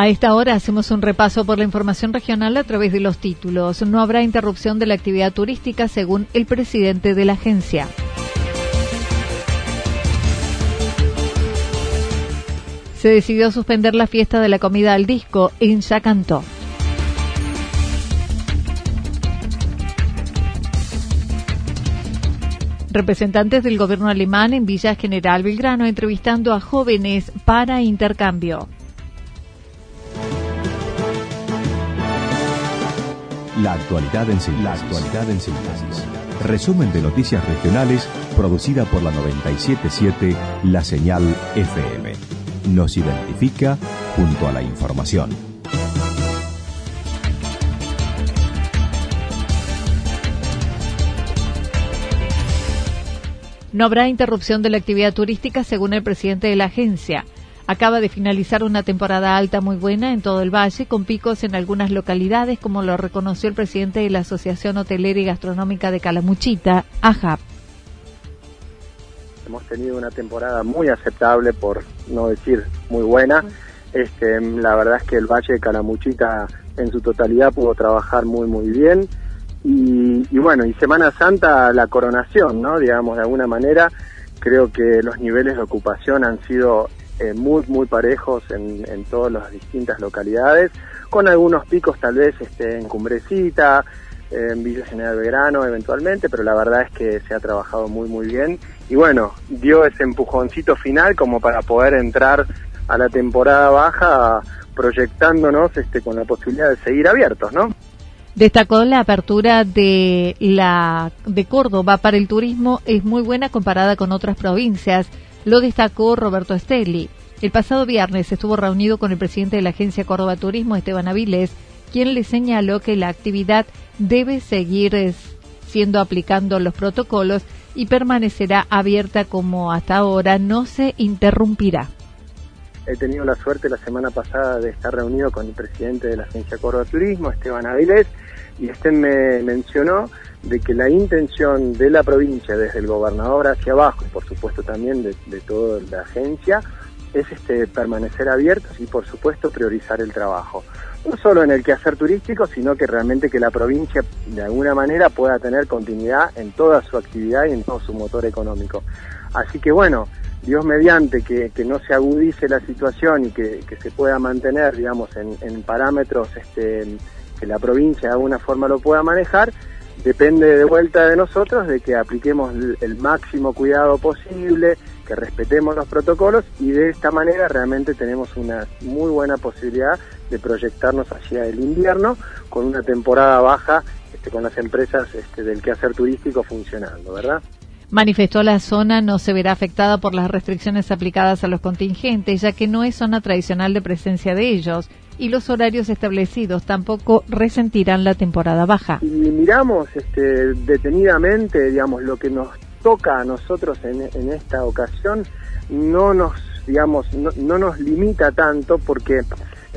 A esta hora hacemos un repaso por la información regional a través de los títulos. No habrá interrupción de la actividad turística según el presidente de la agencia. Se decidió suspender la fiesta de la comida al disco en Yacanto. Representantes del gobierno alemán en Villa General Belgrano entrevistando a jóvenes para intercambio. La actualidad en síntesis. Resumen de noticias regionales producida por la 977 La Señal FM. Nos identifica junto a la información. No habrá interrupción de la actividad turística según el presidente de la agencia. Acaba de finalizar una temporada alta muy buena en todo el valle, con picos en algunas localidades, como lo reconoció el presidente de la Asociación Hotelera y Gastronómica de Calamuchita, AJAP. Hemos tenido una temporada muy aceptable, por no decir muy buena. Este, la verdad es que el Valle de Calamuchita en su totalidad pudo trabajar muy, muy bien. Y, y bueno, y Semana Santa, la coronación, ¿no? Digamos, de alguna manera, creo que los niveles de ocupación han sido eh, muy muy parejos en, en, todas las distintas localidades, con algunos picos tal vez este, en Cumbrecita, en Villa General Belgrano eventualmente, pero la verdad es que se ha trabajado muy muy bien y bueno, dio ese empujoncito final como para poder entrar a la temporada baja proyectándonos este, con la posibilidad de seguir abiertos, ¿no? Destacó la apertura de la de Córdoba para el turismo es muy buena comparada con otras provincias lo destacó Roberto Estelli. El pasado viernes estuvo reunido con el presidente de la Agencia Córdoba Turismo, Esteban Avilés, quien le señaló que la actividad debe seguir siendo aplicando los protocolos y permanecerá abierta como hasta ahora, no se interrumpirá. He tenido la suerte la semana pasada de estar reunido con el presidente de la Agencia Córdoba Turismo, Esteban Avilés, y este me mencionó de que la intención de la provincia, desde el gobernador hacia abajo, y por supuesto también de, de toda la agencia, es este, permanecer abiertos y por supuesto priorizar el trabajo. No solo en el quehacer turístico, sino que realmente que la provincia de alguna manera pueda tener continuidad en toda su actividad y en todo su motor económico. Así que bueno, Dios mediante que, que no se agudice la situación y que, que se pueda mantener, digamos, en, en parámetros este, que la provincia de alguna forma lo pueda manejar, depende de vuelta de nosotros de que apliquemos el máximo cuidado posible, que respetemos los protocolos y de esta manera realmente tenemos una muy buena posibilidad de proyectarnos hacia el invierno con una temporada baja este, con las empresas este, del quehacer turístico funcionando, ¿verdad? Manifestó la zona no se verá afectada por las restricciones aplicadas a los contingentes, ya que no es zona tradicional de presencia de ellos y los horarios establecidos tampoco resentirán la temporada baja. Y miramos este, detenidamente, digamos, lo que nos toca a nosotros en, en esta ocasión, no nos, digamos, no, no, nos limita tanto porque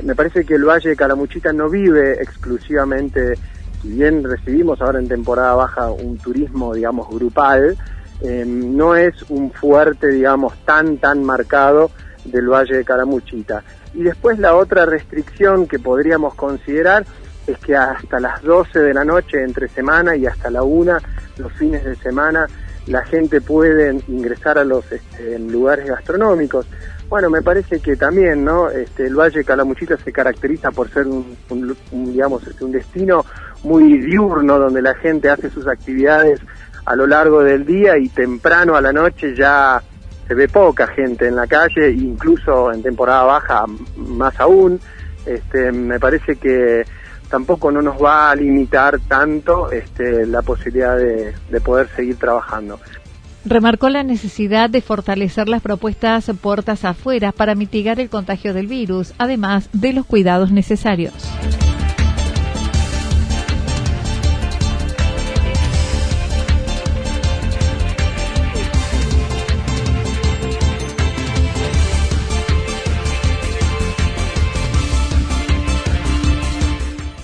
me parece que el Valle de Calamuchita no vive exclusivamente, si bien recibimos ahora en temporada baja un turismo, digamos, grupal, eh, no es un fuerte, digamos, tan, tan marcado del Valle de Calamuchita. Y después la otra restricción que podríamos considerar es que hasta las 12 de la noche entre semana y hasta la 1 los fines de semana la gente puede ingresar a los este, lugares gastronómicos. Bueno, me parece que también, ¿no? Este, el Valle Calamuchita se caracteriza por ser un, digamos, este, un destino muy diurno donde la gente hace sus actividades a lo largo del día y temprano a la noche ya se ve poca gente en la calle, incluso en temporada baja más aún. Este, me parece que tampoco no nos va a limitar tanto este, la posibilidad de, de poder seguir trabajando. Remarcó la necesidad de fortalecer las propuestas puertas afuera para mitigar el contagio del virus, además de los cuidados necesarios.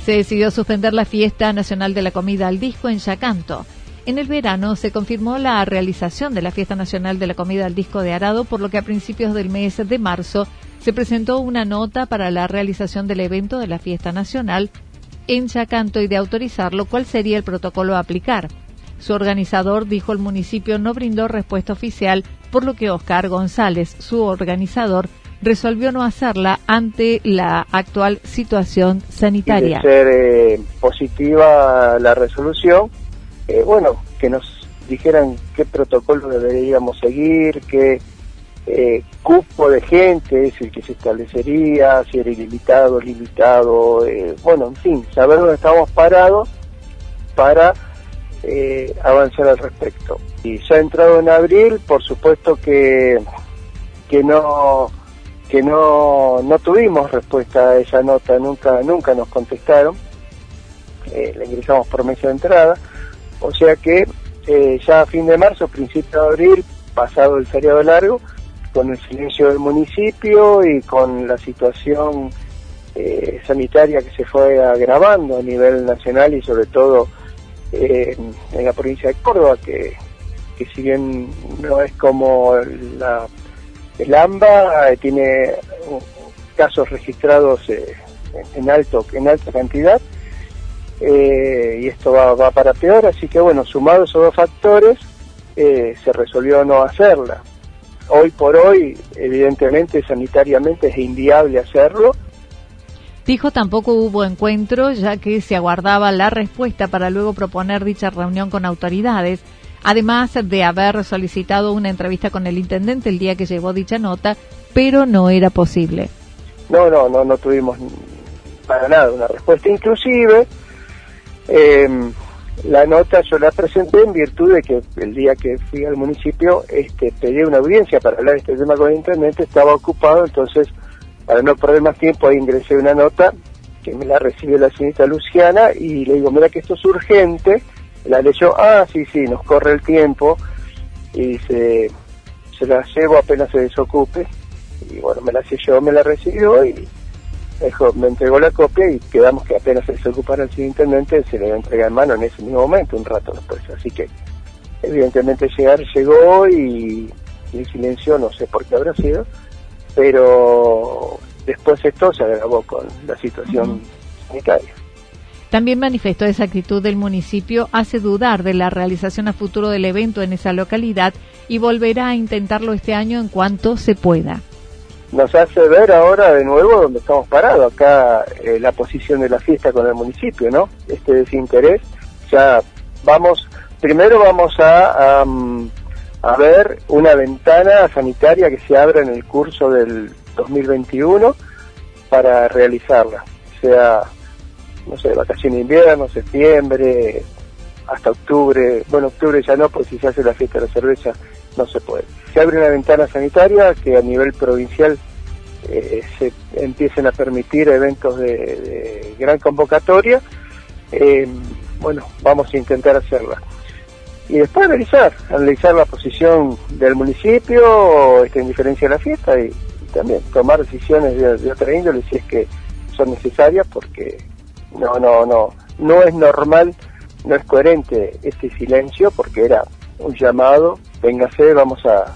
Se decidió suspender la fiesta nacional de la comida al disco en Yacanto. En el verano se confirmó la realización de la fiesta nacional de la comida al disco de Arado, por lo que a principios del mes de marzo se presentó una nota para la realización del evento de la fiesta nacional en Yacanto y de autorizarlo cuál sería el protocolo a aplicar. Su organizador dijo el municipio no brindó respuesta oficial, por lo que Oscar González, su organizador, resolvió no hacerla ante la actual situación sanitaria. Y ser eh, positiva la resolución, eh, bueno, que nos dijeran qué protocolo deberíamos seguir, qué eh, cupo de gente es el que se establecería, si era ilimitado, limitado, bueno, en fin, saber dónde estamos parados para avanzar al respecto. Y ya entrado en abril, por supuesto que, que no que no, no tuvimos respuesta a esa nota, nunca, nunca nos contestaron, eh, la ingresamos por mesa de entrada, o sea que eh, ya a fin de marzo, principio de abril, pasado el feriado largo, con el silencio del municipio y con la situación eh, sanitaria que se fue agravando a nivel nacional y sobre todo en la provincia de Córdoba, que, que si bien no es como la el AMBA eh, tiene casos registrados eh, en alto en alta cantidad eh, y esto va, para peor, así que bueno, sumados esos dos factores, se resolvió no hacerla. Hoy por hoy, evidentemente, sanitariamente es inviable hacerlo. Dijo tampoco hubo encuentro, ya que se aguardaba la respuesta para luego proponer dicha reunión con autoridades además de haber solicitado una entrevista con el intendente el día que llevó dicha nota, pero no era posible. No, no, no, no tuvimos para nada una respuesta. Inclusive, em, la nota yo la presenté en virtud de que el día que fui al municipio este, pedí una audiencia para hablar de este tema con el intendente, estaba ocupado, entonces para no perder más tiempo ahí ingresé una nota que me la recibió la señorita Luciana y le digo, mira que esto es urgente, la leyó, ah, sí, sí, nos corre el tiempo y se, se la llevo apenas se desocupe. Y bueno, me la selló, me la recibió y me entregó la copia y quedamos que apenas se desocupara el señor intendente se le entrega en mano en ese mismo momento, un rato después. Así que evidentemente llegar llegó y, el silencio no sé por qué habrá sido, pero después esto se agravó con la situación sanitaria. También manifestó esa actitud del municipio hace dudar de la realización a futuro del evento en esa localidad y volverá a intentarlo este año en cuanto se pueda. Nos hace ver ahora de nuevo donde estamos parados, acá eh, la posición de la fiesta con el municipio, ¿no? Este desinterés. Ya vamos, primero vamos a, a ver una ventana sanitaria que se abra en el curso del 2021 para realizarla. O sea, no sé, vacaciones de invierno, septiembre, hasta octubre, bueno, octubre ya no, porque si se hace la fiesta de la cerveza no se puede. Se abre una ventana sanitaria que a nivel provincial eh, se empiecen a permitir eventos de, gran convocatoria. Eh, bueno, vamos a intentar hacerla. Y después analizar, analizar la posición del municipio este, en diferencia de la fiesta y, también tomar decisiones de, de otra índole si es que son necesarias porque no, no, no, no es normal, no es coherente este silencio porque era un llamado, véngase, vamos a,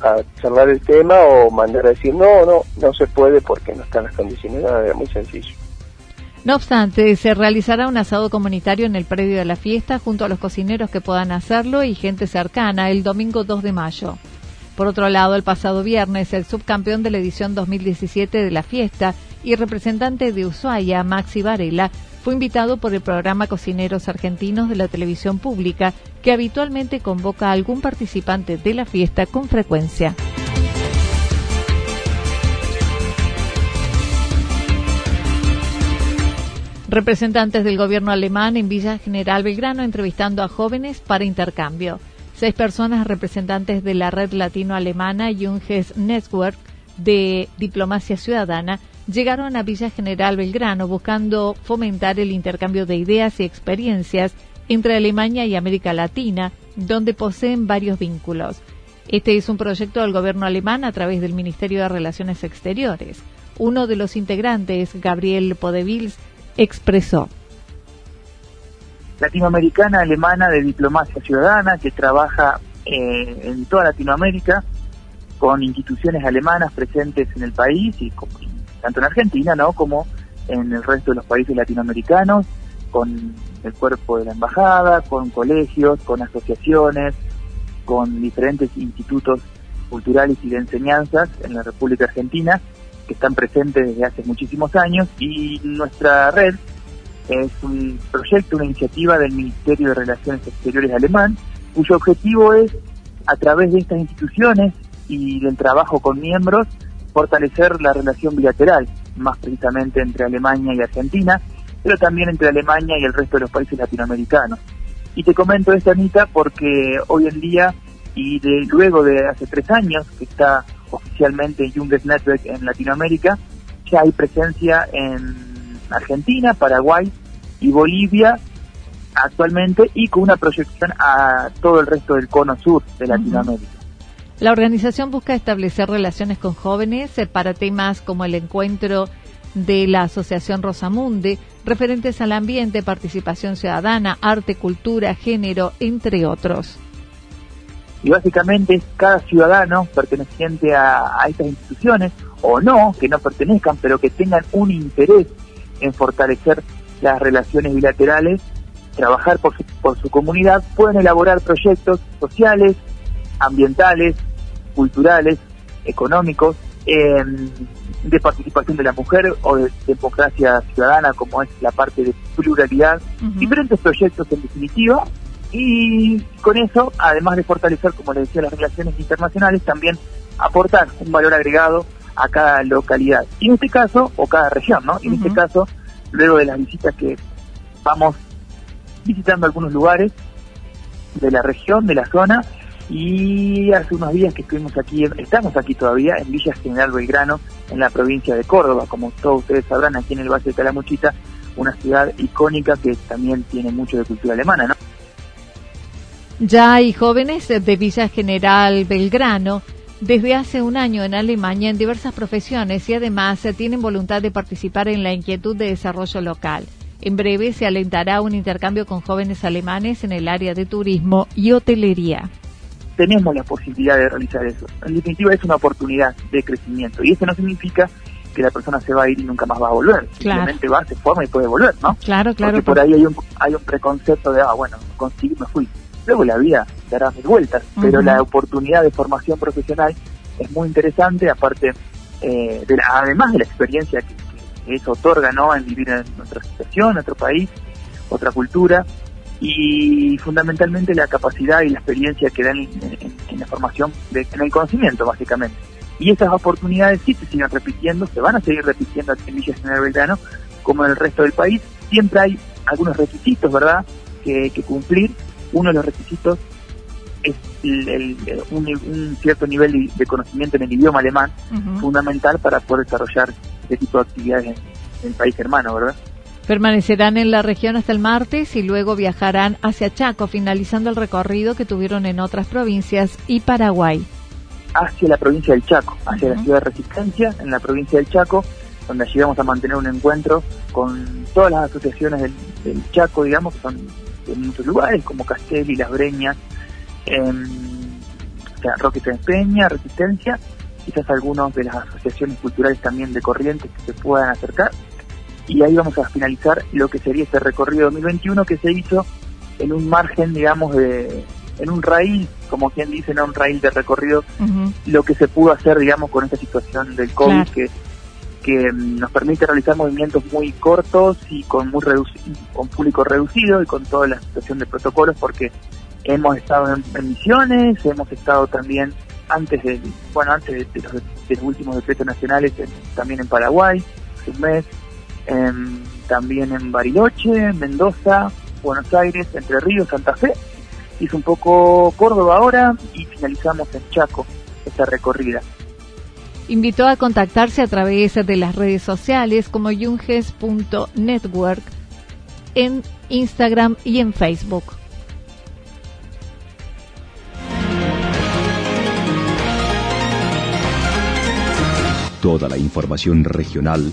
a charlar el tema o mandar a decir no, no, no se puede porque no están las condiciones, era muy sencillo. No obstante, se realizará un asado comunitario en el predio de la fiesta junto a los cocineros que puedan hacerlo y gente cercana el domingo 2 de mayo. Por otro lado, el pasado viernes, el subcampeón de la edición 2017 de la fiesta y representante de Ushuaia, Maxi Varela, fue invitado por el programa Cocineros Argentinos de la televisión pública, que habitualmente convoca a algún participante de la fiesta con frecuencia. Representantes del gobierno alemán en Villa General Belgrano entrevistando a jóvenes para intercambio. Seis personas representantes de la red latino-alemana Junges Network de Diplomacia Ciudadana llegaron a Villa General Belgrano buscando fomentar el intercambio de ideas y experiencias entre Alemania y América Latina, donde poseen varios vínculos. Este es un proyecto del gobierno alemán a través del Ministerio de Relaciones Exteriores. Uno de los integrantes, Gabriel Podevils, expresó. Latinoamericana alemana de diplomacia ciudadana que trabaja eh, en toda Latinoamérica con instituciones alemanas presentes en el país y tanto en Argentina no como en el resto de los países latinoamericanos con el cuerpo de la embajada, con colegios, con asociaciones, con diferentes institutos culturales y de enseñanzas en la República Argentina que están presentes desde hace muchísimos años. Y nuestra red es un proyecto, una iniciativa del Ministerio de Relaciones Exteriores alemán, cuyo objetivo es, a través de estas instituciones y del trabajo con miembros, fortalecer la relación bilateral, más precisamente entre Alemania y Argentina, pero también entre Alemania y el resto de los países latinoamericanos. Y te comento esta, Anita, porque hoy en día, y de, luego de hace tres años que está oficialmente Junges Network en Latinoamérica. Ya hay presencia en Argentina, Paraguay y Bolivia actualmente y con una proyección a todo el resto del cono sur de Latinoamérica. La organización busca establecer relaciones con jóvenes eh, para temas como el encuentro de la Asociación Rosamunde, referentes al ambiente, participación ciudadana, arte, cultura, género, entre otros. Y básicamente cada ciudadano perteneciente a, estas instituciones o no, que no pertenezcan, pero que tengan un interés en fortalecer las relaciones bilaterales, trabajar por su, por su comunidad, pueden elaborar proyectos sociales, ambientales, culturales, económicos, de participación de la mujer o de democracia ciudadana, como es la parte de pluralidad, diferentes proyectos en definitiva, y con eso, además de fortalecer, como les decía, las relaciones internacionales, también aportar un valor agregado a cada localidad. Y en este caso, o cada región, ¿no? En este caso, luego de las visitas que vamos visitando algunos lugares de la región, de la zona, y hace unos días que estuvimos aquí, estamos aquí todavía, en Villa General Belgrano, en la provincia de Córdoba, como todos ustedes sabrán, aquí en el Valle de Calamuchita, una ciudad icónica que también tiene mucho de cultura alemana, ¿no? Ya hay jóvenes de Villa General Belgrano desde hace un año en Alemania en diversas profesiones y además tienen voluntad de participar en la inquietud de desarrollo local. En breve se alentará un intercambio con jóvenes alemanes en el área de turismo y hotelería. Tenemos la posibilidad de realizar eso. En definitiva es una oportunidad de crecimiento y eso no significa que la persona se va a ir y nunca más va a volver. Simplemente va, se forma y puede volver, ¿no? Claro, claro. Porque por ahí hay un, hay un preconcepto de, ah, bueno, conseguí, me fui luego la vida dará mil vueltas, pero la oportunidad de formación profesional es muy interesante, aparte eh, de además de la experiencia que, eso otorga ¿no? en vivir en nuestra situación, en otro país, otra cultura, y fundamentalmente la capacidad y la experiencia que dan en, la formación, de, en el conocimiento básicamente. Y esas oportunidades sí se siguen repitiendo, se van a seguir repitiendo aquí en Villa General Belgrano, como en el resto del país. Siempre hay algunos requisitos, ¿verdad?, que, que cumplir, uno de los requisitos es un, cierto nivel de, conocimiento en el idioma alemán, fundamental para poder desarrollar este tipo de actividades en, el país hermano, ¿verdad? Permanecerán en la región hasta el martes y luego viajarán hacia Chaco, finalizando el recorrido que tuvieron en otras provincias y Paraguay. Hacia la provincia del Chaco, hacia la ciudad de Resistencia, en la provincia del Chaco, donde allí vamos a mantener un encuentro con todas las asociaciones del, del Chaco, digamos, que son en muchos lugares, como Castelli, Las Breñas, eh, Roque Peña, Resistencia, quizás algunos de las asociaciones culturales también de Corrientes que se puedan acercar. Y ahí vamos a finalizar lo que sería este recorrido 2021 que se hizo en un margen, digamos, de en un raíl, como quien dice, en un raíl de recorrido, lo que se pudo hacer, digamos, con esta situación del COVID que que mm, nos permite realizar movimientos muy cortos y con muy con público reducido y con toda la situación de protocolos porque hemos estado en, misiones, hemos estado también antes de, bueno, antes de, los, últimos decretos nacionales también en Paraguay, hace un mes, también en Bariloche, Mendoza, Buenos Aires, Entre Ríos, Santa Fe, hizo un poco Córdoba ahora y finalizamos en Chaco esta recorrida. Invitó a contactarse a través de las redes sociales como yunges.network en Instagram y en Facebook. Toda la información regional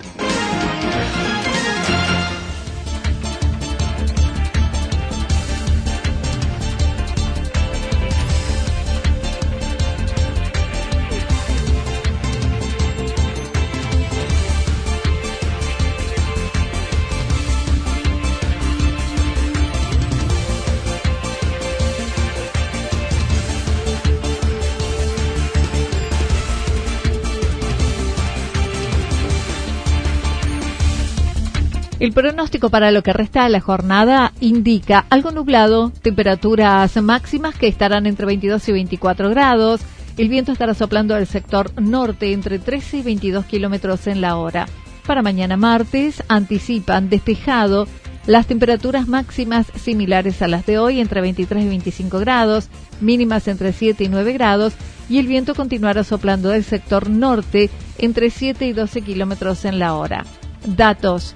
El pronóstico para lo que resta de la jornada indica algo nublado, temperaturas máximas que estarán entre 22 y 24 grados. El viento estará soplando del sector norte entre 13 y 22 kilómetros en la hora. Para mañana martes anticipan despejado las temperaturas máximas similares a las de hoy entre 23 y 25 grados, mínimas entre 7 y 9 grados y el viento continuará soplando del sector norte entre 7 y 12 kilómetros en la hora. Datos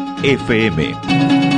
FM.